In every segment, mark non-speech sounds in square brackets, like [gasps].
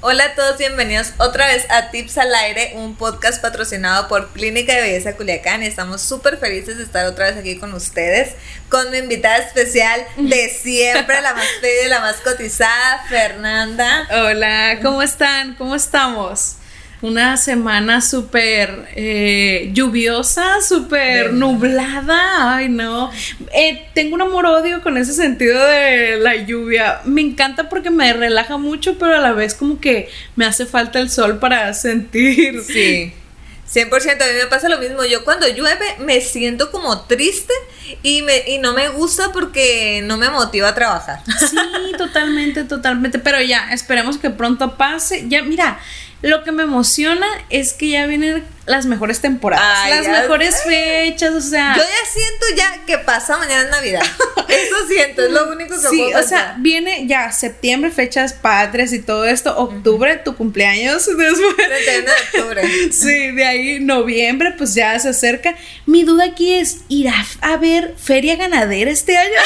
Hola a todos, bienvenidos otra vez a Tips al Aire, un podcast patrocinado por Clínica de Belleza Culiacán y estamos súper felices de estar otra vez aquí con ustedes, con mi invitada especial de [laughs] siempre, la más y la más cotizada, Fernanda. Hola, ¿cómo están? ¿Cómo estamos? Una semana súper eh, lluviosa, súper nublada. Ay, no. Eh, tengo un amor-odio con ese sentido de la lluvia. Me encanta porque me relaja mucho, pero a la vez como que me hace falta el sol para sentir. [laughs] Sí. 100%, a mí me pasa lo mismo. Yo cuando llueve me siento como triste y, me, y no me gusta porque no me motiva a trabajar. Sí, totalmente, totalmente. Pero ya, esperemos que pronto pase. Ya, mira, lo que me emociona es que ya vienen las mejores temporadas, las mejores fechas, o sea. Yo ya siento ya que pasa mañana Navidad. [laughs] Eso siento, es lo único que sí, o sea, viene ya septiembre, fechas padres y todo esto, octubre, tu cumpleaños, [laughs] después. de octubre. sí, de ahí noviembre, pues ya se acerca. Mi duda aquí es, ¿irá a ver feria ganadera este año? [laughs]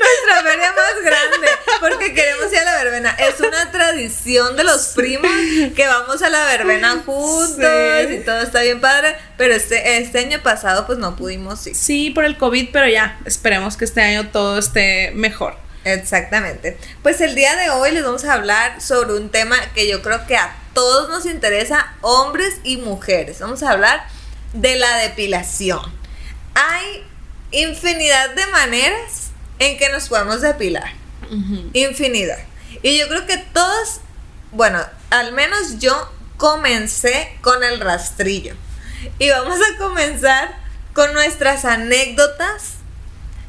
Nuestra feria más grande, porque queremos ir a la verbena. Es una tradición de los primos que vamos a la verbena juntos y todo está bien padre, pero este, este año pasado pues no pudimos ir. Sí, por el COVID, pero ya, esperemos que este año todo esté mejor. Exactamente. Pues el día de hoy les vamos a hablar sobre un tema que yo creo que a todos nos interesa, hombres y mujeres. Vamos a hablar de la depilación. Hay infinidad de maneras en que nos podemos depilar. Infinidad. Y yo creo que todos, bueno, al menos yo comencé con el rastrillo. Y vamos a comenzar con nuestras anécdotas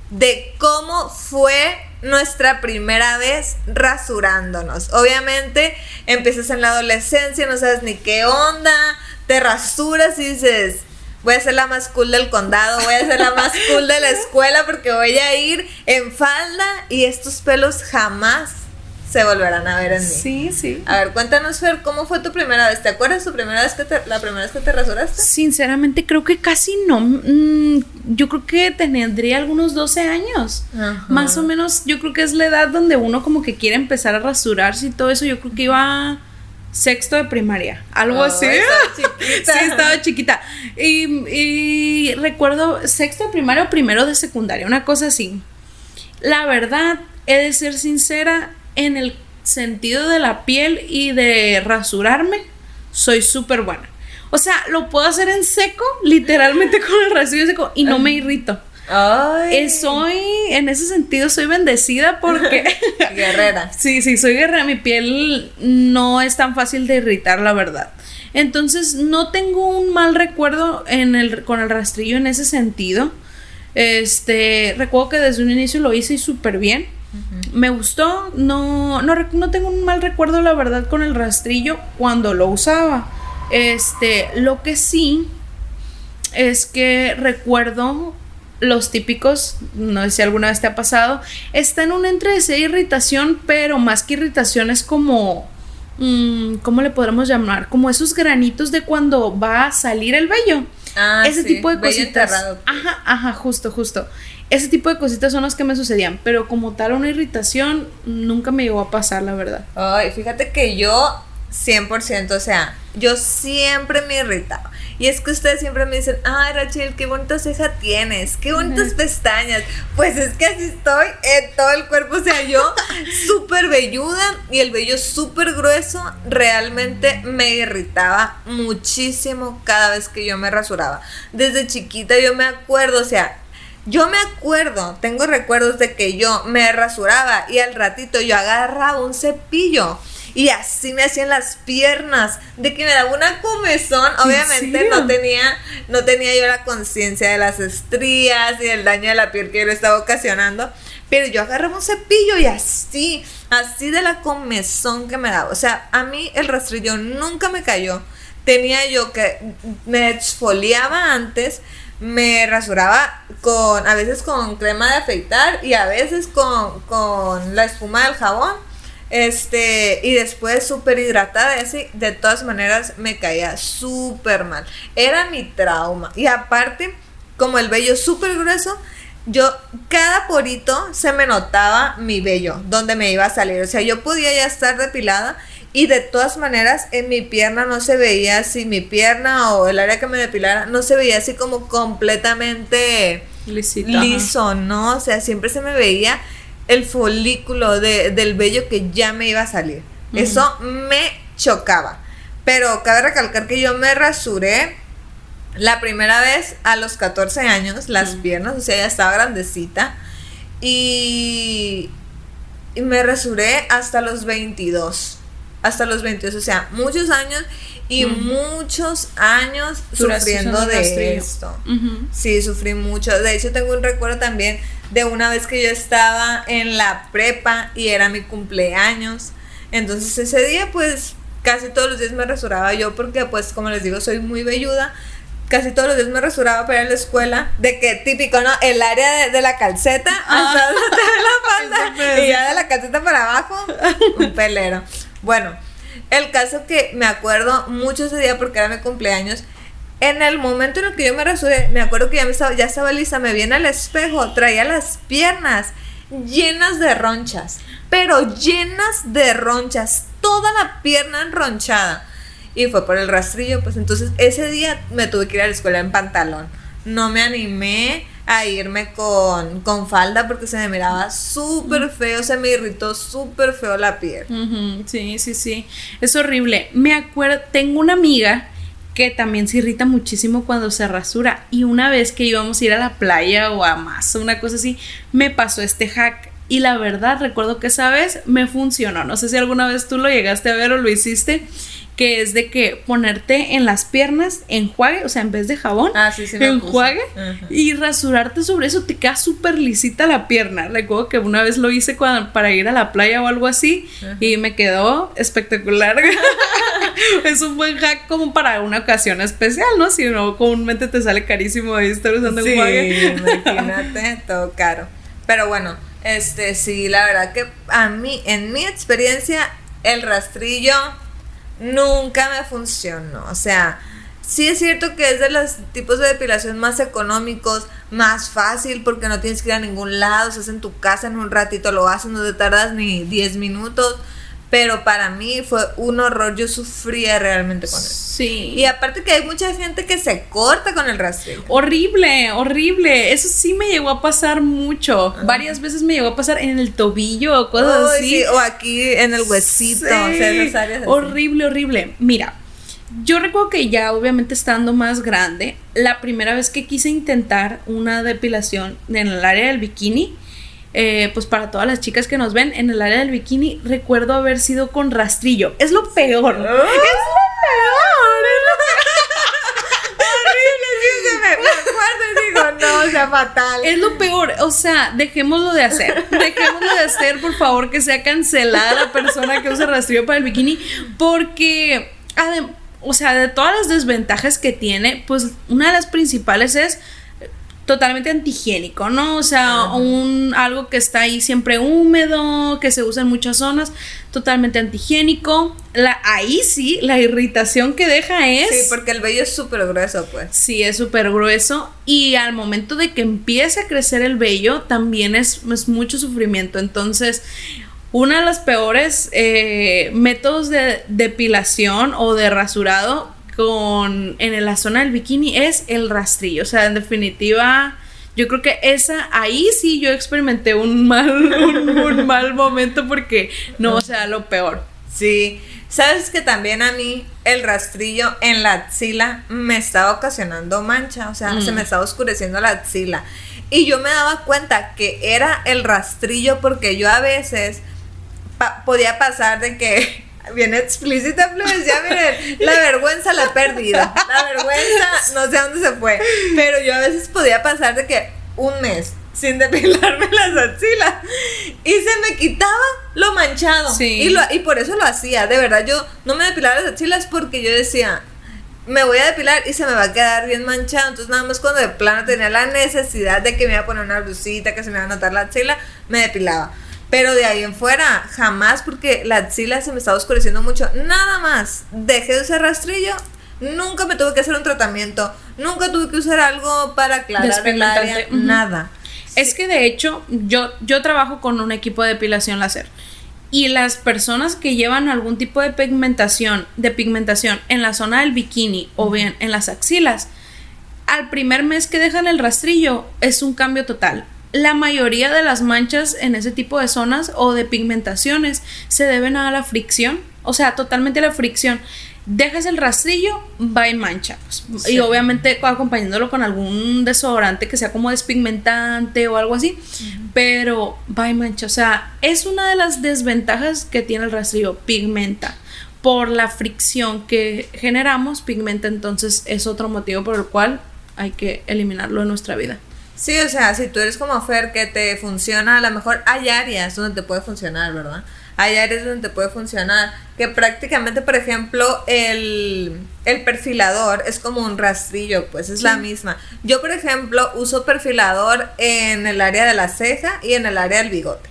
de cómo fue nuestra primera vez rasurándonos. Obviamente empiezas en la adolescencia, no sabes ni qué onda, te rasuras y dices, voy a ser la más cool del condado, voy a ser la más [laughs] cool de la escuela porque voy a ir en falda y estos pelos jamás se volverán a ver en mí. Sí, sí. A ver, cuéntanos, Fer, ¿cómo fue tu primera vez? ¿Te acuerdas tu primera vez que te, la primera vez que te rasuraste? Sinceramente, creo que casi no. Mm, yo creo que tendría algunos 12 años. Más o menos, yo creo que es la edad donde uno como que quiere empezar a rasurarse y todo eso. Yo creo que iba sexto de primaria, algo así. [laughs] chiquita. sí, estaba chiquita. Y, y recuerdo sexto de primaria o primero de secundaria, una cosa así. La verdad, he de ser sincera, en el sentido de la piel y de rasurarme, soy súper buena. O sea, lo puedo hacer en seco, literalmente [laughs] con el rastrillo seco, y no me irrito. Ay. Eh, soy, en ese sentido, soy bendecida porque... [laughs] guerrera. sí, sí, soy guerrera. Mi piel no es tan fácil de irritar, la verdad. Entonces, no tengo un mal recuerdo en el, con el rastrillo en ese sentido. Este, recuerdo que desde un inicio lo hice súper bien. Me gustó, no, no, no, tengo un mal recuerdo, la verdad, con el rastrillo cuando lo usaba. Este, lo que sí es que recuerdo los típicos, no sé si alguna vez te ha pasado, está en un entre de irritación, pero más que irritación es como, mm, ¿cómo le podremos llamar? Como esos granitos de cuando va a salir el vello. Ah, Ese tipo de cositas. Ajá, ajá, justo, justo. Ese tipo de cositas son las que me sucedían, pero como tal una irritación nunca me llegó a pasar, la verdad. Ay, fíjate que yo 100%, o sea, yo siempre me irritaba. Y es que ustedes siempre me dicen, ay Rachel, qué bonita ceja tienes, qué bonitas pestañas. Pues es que así estoy en todo el cuerpo, o sea, yo [laughs] súper velluda y el vello súper grueso, realmente me irritaba muchísimo cada vez que yo me rasuraba. Desde chiquita yo me acuerdo, o sea, yo me acuerdo, tengo recuerdos de que yo me rasuraba y al ratito yo agarraba un cepillo y así me hacían las piernas, de que me daba una comezón. Obviamente no tenía, no tenía yo la conciencia de las estrías y del daño de la piel que yo le estaba ocasionando. Pero yo agarraba un cepillo y así, así de la comezón que me daba. O sea, a mí el rastrillo nunca me cayó. Tenía yo que me exfoliaba antes me rasuraba con, a veces con crema de afeitar y a veces con, con la espuma del jabón. Este, y después súper hidratada y así, de todas maneras me caía súper mal. Era mi trauma. Y aparte, como el vello súper grueso, yo, cada porito se me notaba mi vello, donde me iba a salir. O sea, yo podía ya estar depilada Y de todas maneras, en mi pierna no se veía así, mi pierna o el área que me depilara, no se veía así como completamente liso, ¿no? O sea, siempre se me veía el folículo de, del vello que ya me iba a salir. Eso me chocaba. Pero cabe recalcar que yo me rasuré la primera vez a los 14 años, las piernas, o sea, ya estaba grandecita. Y, y me rasuré hasta los 22. Hasta los 22, o sea, muchos años y muchos años sufriendo de esto. Sí, sufrí mucho. De hecho, tengo un recuerdo también de una vez que yo estaba en la prepa y era mi cumpleaños. Entonces ese día pues casi todos los días me rasuraba yo porque pues como les digo soy muy velluda. Casi todos los días me rasuraba para ir a la escuela. De que típico, ¿no? El área de, la calceta ah. [laughs] hasta la falda. [laughs] y ya de la calceta para abajo, un pelero. Bueno, el caso que me acuerdo mucho ese día porque era mi cumpleaños en el momento en el que yo me rasuré, me acuerdo que ya, me estaba, ya estaba lista, me vi en el espejo, traía las piernas llenas de ronchas, pero llenas de ronchas, toda la pierna enronchada. Y fue por el rastrillo, pues entonces ese día me tuve que ir a la escuela en pantalón. No me animé a irme con, con falda porque se me miraba súper feo, se me irritó súper feo la piel. Sí, sí, sí. Es horrible. Me acuerdo, tengo una amiga que también se irrita muchísimo cuando se rasura. Y una vez que íbamos a ir a la playa o a más, una cosa así, me pasó este hack. Y la verdad, recuerdo que esa vez me funcionó. No sé si alguna vez tú lo llegaste a ver o lo hiciste que es de que ponerte en las piernas enjuague, o sea, en vez de jabón, ah, sí, enjuague y rasurarte sobre eso, te queda súper lisita la pierna. Recuerdo que una vez lo hice para ir a la playa o algo así y me quedó espectacular. [laughs] es un buen hack como para una ocasión especial, ¿no? Si no, comúnmente te sale carísimo ahí estar usando sí, enjuague. imagínate, [laughs] todo caro. Pero bueno, este sí, la verdad que a mí, en mi experiencia, el rastrillo nunca me funcionó. O sea, sí es cierto que es de los tipos de depilación más económicos, más fácil porque no tienes que ir a ningún lado, se hace en tu casa en un ratito, lo haces, no te tardas ni 10 minutos. Pero para mí fue un horror, yo sufría realmente con eso. Sí. Y aparte que hay mucha gente que se corta con el rastrillo. Horrible, horrible. Eso sí me llegó a pasar mucho. Varias veces me llegó a pasar en el tobillo o cosas así. o aquí en el huesito. O sea, esas áreas Horrible, horrible. Mira, yo recuerdo que ya obviamente estando más grande, la primera vez que quise intentar una depilación en el área del bikini, eh, pues para todas las chicas que nos ven en el área del bikini, recuerdo haber sido con rastrillo. Es lo peor. Es lo peor. no, o sea, fatal. Es lo peor, o sea, dejémoslo de hacer. Dejémoslo de hacer, por favor, que sea cancelada la persona que usa rastrillo para el bikini, porque, o sea, de todas las desventajas que tiene, pues una de las principales es totalmente antihigiénico, ¿no? O sea, un algo que está ahí siempre húmedo, que se usa en muchas zonas, totalmente antihigiénico. La, ahí sí, la irritación que deja es... Sí, porque el vello es súper grueso, pues. Sí, es súper grueso. Y al momento de que empiece a crecer el vello, también es, es mucho sufrimiento. Entonces, una de las peores eh, métodos de depilación o de rasurado con en la zona del bikini es el rastrillo. O sea, en definitiva, yo creo que esa, ahí sí yo experimenté un mal, [laughs] un, mal momento porque no, o sea, lo peor. Sí. Sabes que también a mí el rastrillo en la axila me estaba ocasionando mancha, o sea, se me mm. estaba oscureciendo la axila. Y yo me daba cuenta que era el rastrillo porque yo a veces podía pasar de que bien explícita, ya miren, la vergüenza la perdida. La vergüenza, no sé a dónde se fue. Pero yo a veces podía pasar de que un mes sin depilarme [laughs] las axilas. Y se me quitaba lo manchado. Y, y por eso lo hacía. De verdad, yo no me depilaba las axilas porque yo decía, me voy a depilar y se me va a quedar bien manchado. Entonces, nada más cuando de plano tenía la necesidad de que me iba a poner una blusita, que se me iba a notar la axila, me depilaba. Pero de ahí en fuera, jamás porque la axila se me estaba oscureciendo mucho. Nada más. Dejé de usar rastrillo. Nunca me tuve que hacer un tratamiento. Nunca tuve que usar algo para aclarar el área. Nada. Es que de hecho, yo, yo trabajo con un equipo de depilación láser. Y las personas que llevan algún tipo de pigmentación, de pigmentación en la zona del bikini o bien en las axilas, al primer mes que dejan el rastrillo es un cambio total. La mayoría de las manchas en ese tipo de zonas o de pigmentaciones se deben a la fricción, o sea, totalmente a la fricción dejas el rastrillo, va en mancha. Pues. Y obviamente acompañándolo con algún desodorante que sea como despigmentante o algo así, pero va en mancha. O sea, es una de las desventajas que tiene el rastrillo, pigmenta. Por la fricción que generamos, pigmenta, entonces es otro motivo por el cual hay que eliminarlo de nuestra vida. Sí, o sea, si tú eres como Fer que te funciona, a lo mejor hay áreas donde te puede funcionar, ¿verdad? hay áreas donde puede funcionar. Que prácticamente, por ejemplo, el, perfilador es como un rastrillo, pues es la misma. Yo, por ejemplo, uso perfilador en el área de la ceja y en el área del bigote.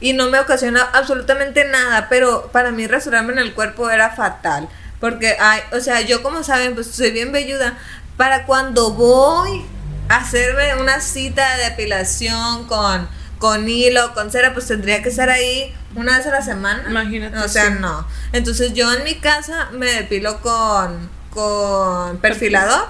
Y no me ocasiona absolutamente nada, pero para mí rasurarme en el cuerpo era fatal. Porque, hay, o sea, yo como saben, pues soy bien velluda. Para cuando voy hacerme una cita de depilación con con hilo, con cera, pues tendría que estar ahí una vez a la semana. Imagínate. O sea, no. Entonces yo en mi casa me depilo con, con perfilador,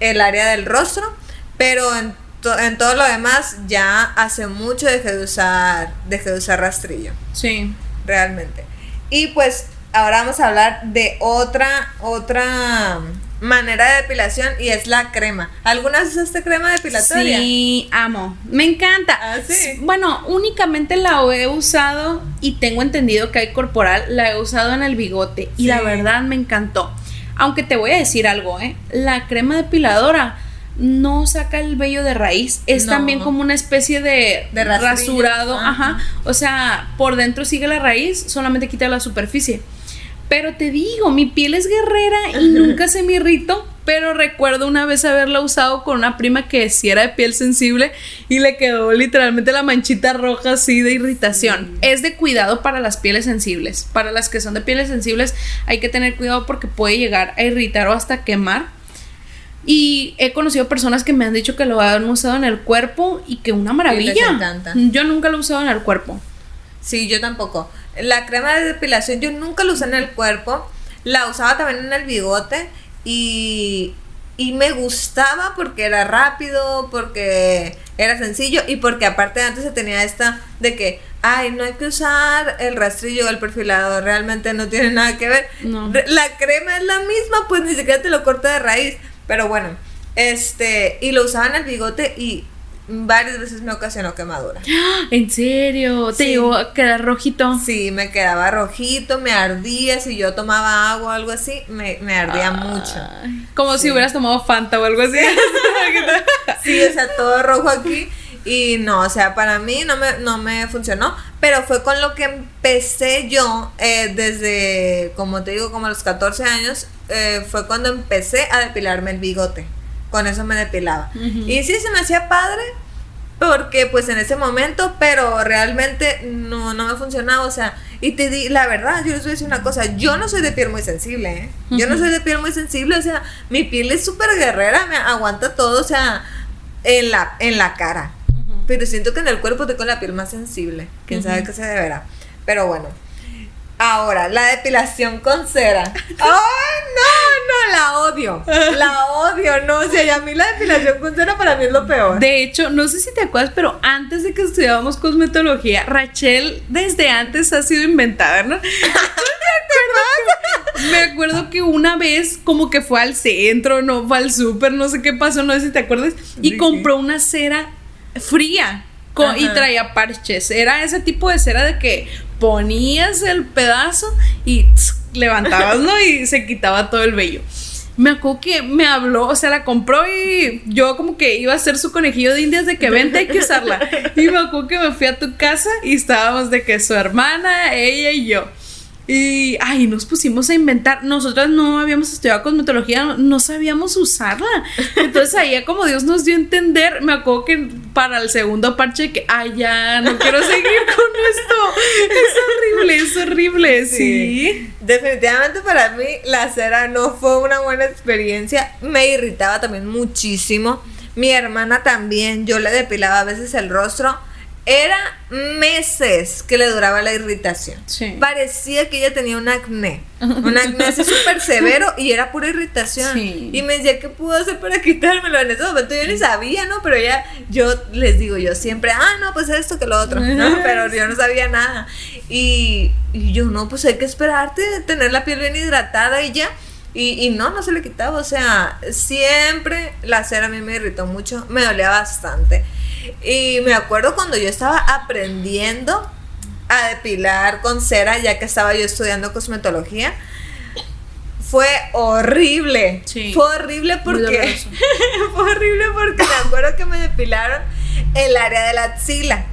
el área del rostro, pero en, en todo lo demás ya hace mucho dejé de usar, dejé de usar rastrillo. Sí. Realmente. Y pues ahora vamos a hablar de otra, otra manera de depilación y es la crema. ¿Alguna vez usaste crema depilatoria? Sí, amo. Me encanta. ¿Ah, sí? Bueno, únicamente la he usado y tengo entendido que hay corporal, la he usado en el bigote y la verdad me encantó. Aunque te voy a decir algo, ¿eh? La crema depiladora no saca el vello de raíz, es también como una especie de, de rasurado, ajá. O sea, por dentro sigue la raíz, solamente quita la superficie. Pero te digo, mi piel es guerrera y nunca se me irrito. Pero recuerdo una vez haberla usado con una prima que sí era de piel sensible y le quedó literalmente la manchita roja así de irritación. Es de cuidado para las pieles sensibles. Para las que son de pieles sensibles hay que tener cuidado porque puede llegar a irritar o hasta quemar. Y he conocido personas que me han dicho que lo han usado en el cuerpo y que una maravilla. Yo nunca lo he usado en el cuerpo. Sí, yo tampoco. La crema de depilación yo nunca la usé en el cuerpo, la usaba también en el bigote y, y me gustaba porque era rápido, porque era sencillo y porque aparte antes se tenía esta de que, ay, no hay que usar el rastrillo o el perfilador, realmente no tiene nada que ver. La crema es la misma, pues ni siquiera te lo corta de raíz, pero bueno, este, y lo usaba en el bigote y varias veces me ocasionó quemadura. [gasps] ¿En serio? ¿Te llegó a quedar rojito? Sí, me quedaba rojito, me ardía. Si yo tomaba agua o algo así, me, ardía mucho. Como si hubieras tomado Fanta o algo así. [laughs] sí, o sea, todo rojo aquí. Y no, o sea, para mí no me, no me funcionó. Pero fue con lo que empecé yo eh, desde, como te digo, como a los 14 años. Eh, fue cuando empecé a depilarme el bigote con eso me depilaba. Y sí se me hacía padre, porque pues en ese momento, pero realmente no, no me funcionaba, o sea, y te di, la verdad, yo les voy a decir una cosa, yo no soy de piel muy sensible, ¿eh? Yo no soy de piel muy sensible, o sea, mi piel es súper guerrera, me aguanta todo, o sea, en la, en la cara. Pero siento que en el cuerpo tengo la piel más sensible, quién sabe qué se deberá. Pero bueno, Ahora, la depilación con cera. ¡Ay, no! No, la odio. La odio, no. O sea, y a mí la depilación con cera para mí es lo peor. De hecho, no sé si te acuerdas, pero antes de que estudiábamos cosmetología, Rachel desde antes ha sido inventada, ¿no? [laughs] me acuerdo que una vez como que fue al centro, no fue al súper, no sé qué pasó, no sé si te acuerdas, y compró una cera fría y traía parches. Era ese tipo de cera de que ponías el pedazo y levantabas, ¿no? Y se quitaba todo el vello. Me acuerdo que me habló, o sea, la compró y yo como que iba a hacer su conejillo de indias de que vente, hay que usarla. Y me acuerdo que me fui a tu casa y estábamos de que su hermana, ella y yo. Y, ay, nos pusimos a inventar. Nosotras no habíamos estudiado cosmetología, no sabíamos usarla. Entonces, ahí como Dios nos dio a entender, me acuerdo que para el segundo parche, que, ay, ya, no quiero seguir [laughs] con esto. Es horrible, es horrible, sí. Definitivamente para mí la cera no fue una buena experiencia. Me irritaba también muchísimo. Mi hermana también, yo le depilaba a veces el rostro Era meses que le duraba la irritación. Sí. Parecía que ella tenía un acné. [laughs] Un acné así súper severo y era pura irritación. Sí. Y me decía, ¿qué puedo hacer para quitármelo? En ese momento yo ni sabía, ¿no? Pero ya, yo les digo, yo siempre, ah, no, pues esto que lo otro. [laughs] ¿no? Pero yo no sabía nada. Y, y yo, no, pues hay que esperarte, tener la piel bien hidratada y ya. Y, y no, no se le quitaba. O sea, siempre la cera a mí me irritó mucho, me dolía bastante. Y me acuerdo cuando yo estaba aprendiendo a depilar con cera, ya que estaba yo estudiando cosmetología. Fue horrible. Sí. Fue horrible porque. [laughs] fue horrible porque me acuerdo que me depilaron el área de la axila.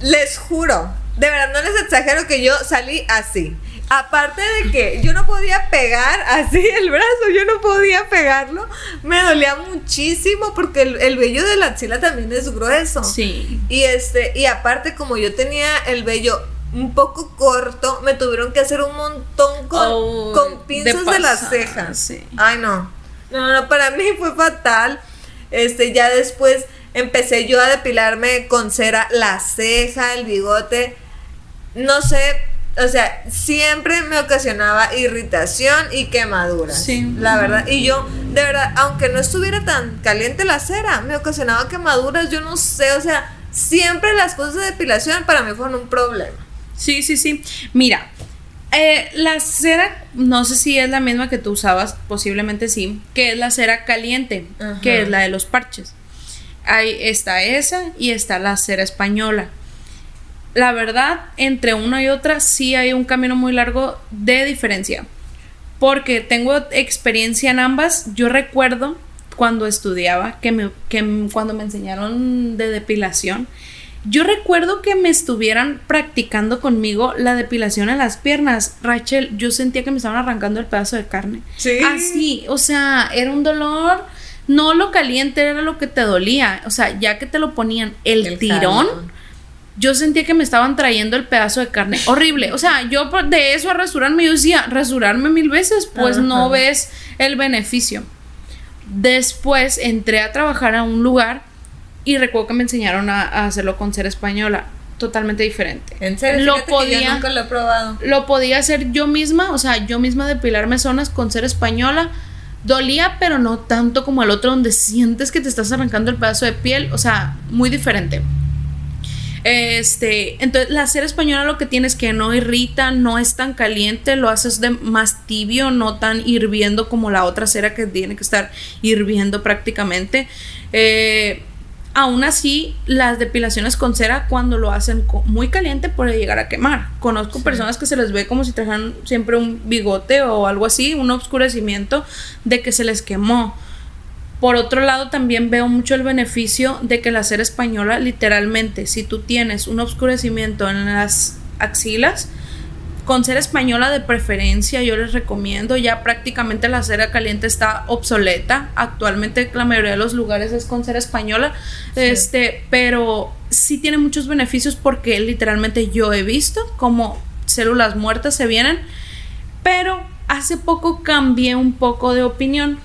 Les juro, de verdad no les exagero que yo salí así. Aparte de que yo no podía pegar así [laughs] el brazo, yo no podía pegarlo, me dolía muchísimo porque el, el vello de la axila también es grueso. Sí. Y este, y aparte como yo tenía el vello un poco corto, me tuvieron que hacer un montón con, Oh, con pinzas de, las cejas. sí. Ay, no. No, no, para mí fue fatal. Este, ya después empecé yo a depilarme con cera la ceja, el bigote. No sé, o sea, siempre me ocasionaba irritación y quemaduras. Sí. La verdad. Y yo, de verdad, aunque no estuviera tan caliente la cera, me ocasionaba quemaduras. Yo no sé, o sea, siempre las cosas de depilación para mí fueron un problema. Sí, sí, sí. Mira, eh, la cera, no sé si es la misma que tú usabas, posiblemente sí, que es la cera caliente, Ajá. que es la de los parches. Ahí está esa y está la cera española. La verdad, entre una y otra sí hay un camino muy largo de diferencia. Porque tengo experiencia en ambas. Yo recuerdo cuando estudiaba que, me, que cuando me enseñaron de depilación, yo recuerdo que me estuvieran practicando conmigo la depilación en las piernas. Rachel, yo sentía que me estaban arrancando el pedazo de carne. Sí. Así, o sea, era un dolor. No lo caliente era lo que te dolía. O sea, ya que te lo ponían el, El tirón, yo sentía que me estaban trayendo el pedazo de carne. Horrible. O sea, yo de eso a rasurarme, yo decía, rasurarme mil veces, pues no ves el beneficio. Después entré a trabajar a un lugar y recuerdo que me enseñaron a, a hacerlo con cera española. Totalmente diferente. En serio, Lo fíjate que yo podía- nunca lo he probado. Lo podía hacer yo misma, o sea, yo misma depilarme zonas con cera española. Dolía, pero no tanto como el otro donde sientes que te estás arrancando el pedazo de piel, o sea, muy diferente. Este, entonces la cera española lo que tienes que no irrita, no es tan caliente, lo haces de más tibio, no tan hirviendo como la otra cera que tiene que estar hirviendo prácticamente. Eh, aún así, las depilaciones con cera cuando lo hacen muy caliente puede llegar a quemar. Conozco personas que se les ve como si trajeran siempre un bigote o algo así, un oscurecimiento de que se les quemó. Por otro lado, también veo mucho el beneficio de que la cera española, literalmente, si tú tienes un oscurecimiento en las axilas, con cera española de preferencia, yo les recomiendo. Ya prácticamente la cera caliente está obsoleta. Actualmente la mayoría de los lugares es con cera española. Este, pero sí tiene muchos beneficios porque literalmente yo he visto como células muertas se vienen. Pero hace poco cambié un poco de opinión